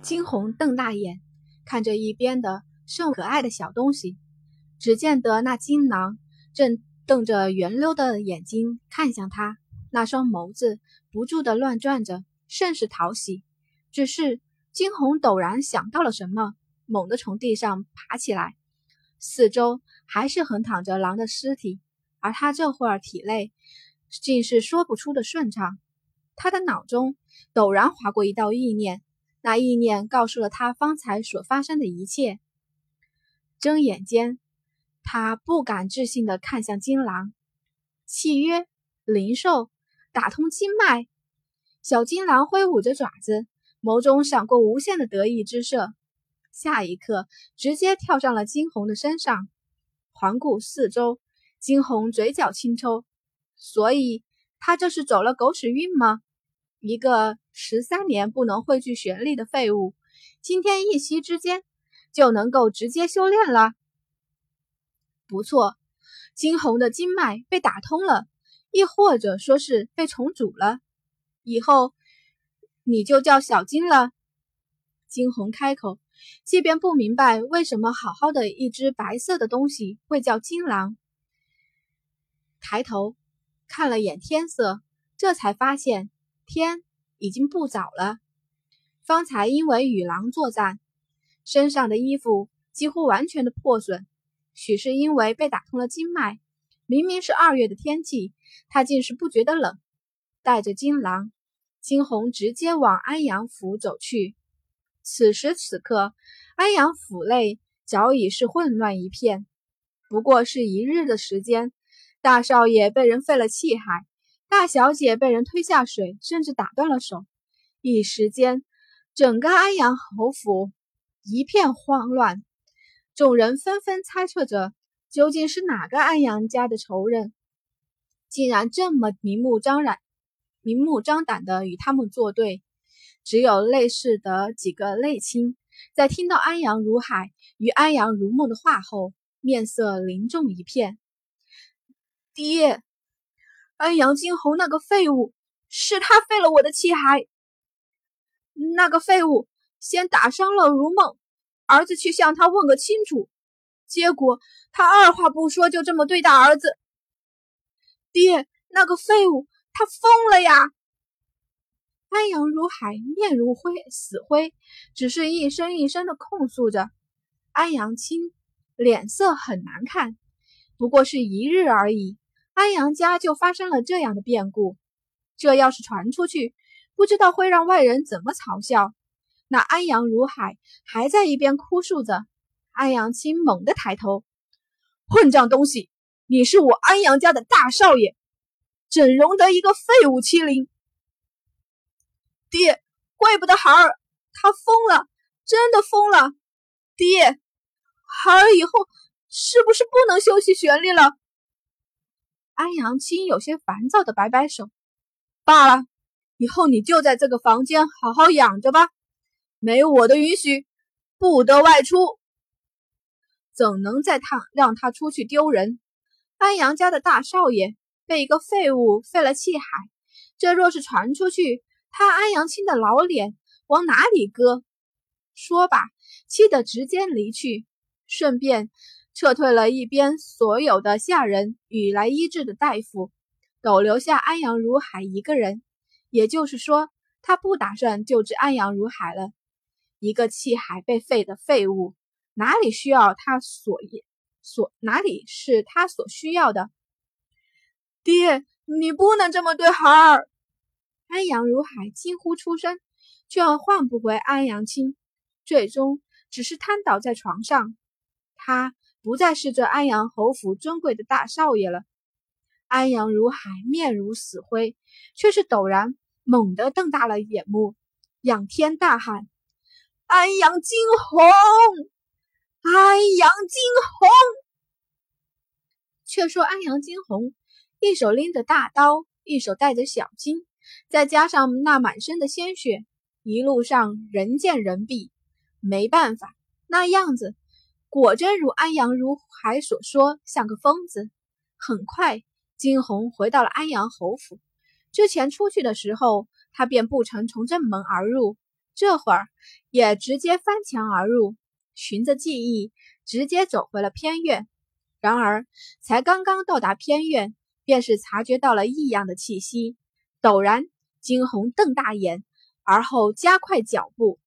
惊鸿瞪大眼，看着一边的瘦可爱的小东西。只见得那金狼正瞪着圆溜的眼睛看向他，那双眸子不住的乱转着，甚是讨喜。只是惊鸿陡然想到了什么，猛地从地上爬起来，四周还是横躺着狼的尸体，而他这会儿体内竟是说不出的顺畅。他的脑中陡然划过一道意念。那意念告诉了他方才所发生的一切。睁眼间，他不敢置信地看向金狼。契约灵兽打通经脉，小金狼挥舞着爪子，眸中闪过无限的得意之色。下一刻，直接跳上了金红的身上，环顾四周，金红嘴角轻抽。所以，他这是走了狗屎运吗？一个十三年不能汇聚玄力的废物，今天一夕之间就能够直接修炼了。不错，金红的经脉被打通了，亦或者说是被重组了。以后你就叫小金了。金红开口，即便不明白为什么好好的一只白色的东西会叫金狼，抬头看了眼天色，这才发现。天已经不早了，方才因为与狼作战，身上的衣服几乎完全的破损，许是因为被打通了经脉。明明是二月的天气，他竟是不觉得冷。带着金狼，金红直接往安阳府走去。此时此刻，安阳府内早已是混乱一片。不过是一日的时间，大少爷被人废了气海。大小姐被人推下水，甚至打断了手。一时间，整个安阳侯府一片慌乱，众人纷纷猜测着，究竟是哪个安阳家的仇人，竟然这么明目张胆、明目张胆的与他们作对。只有类似的几个内亲，在听到安阳如海与安阳如梦的话后，面色凝重一片。爹。安阳金侯那个废物，是他废了我的气海。那个废物先打伤了如梦，儿子去向他问个清楚，结果他二话不说就这么对待儿子。爹，那个废物他疯了呀！安阳如海面如灰死灰，只是一声一声的控诉着。安阳青脸色很难看，不过是一日而已。安阳家就发生了这样的变故，这要是传出去，不知道会让外人怎么嘲笑。那安阳如海还在一边哭诉着。安阳青猛地抬头：“混账东西，你是我安阳家的大少爷，怎容得一个废物欺凌？”爹，怪不得孩儿他疯了，真的疯了。爹，孩儿以后是不是不能修习玄力了？安阳青有些烦躁的摆摆手：“罢了，以后你就在这个房间好好养着吧，没我的允许，不得外出。怎能再他让他出去丢人？安阳家的大少爷被一个废物废了气海，这若是传出去，他安阳青的老脸往哪里搁？”说罢，气得直接离去，顺便。撤退了一边所有的下人与来医治的大夫，都留下安阳如海一个人。也就是说，他不打算救治安阳如海了。一个气海被废的废物，哪里需要他所所哪里是他所需要的？爹，你不能这么对孩儿！安阳如海惊呼出声，却换不回安阳青，最终只是瘫倒在床上。他。不再是这安阳侯府尊贵的大少爷了。安阳如海面如死灰，却是陡然猛地瞪大了眼目，仰天大喊：“安阳惊鸿！安阳惊鸿！”却说安阳惊鸿一手拎着大刀，一手带着小金，再加上那满身的鲜血，一路上人见人避。没办法，那样子。果真如安阳如海所说，像个疯子。很快，金红回到了安阳侯府。之前出去的时候，他便不曾从正门而入，这会儿也直接翻墙而入，循着记忆直接走回了偏院。然而，才刚刚到达偏院，便是察觉到了异样的气息，陡然惊鸿瞪大眼，而后加快脚步。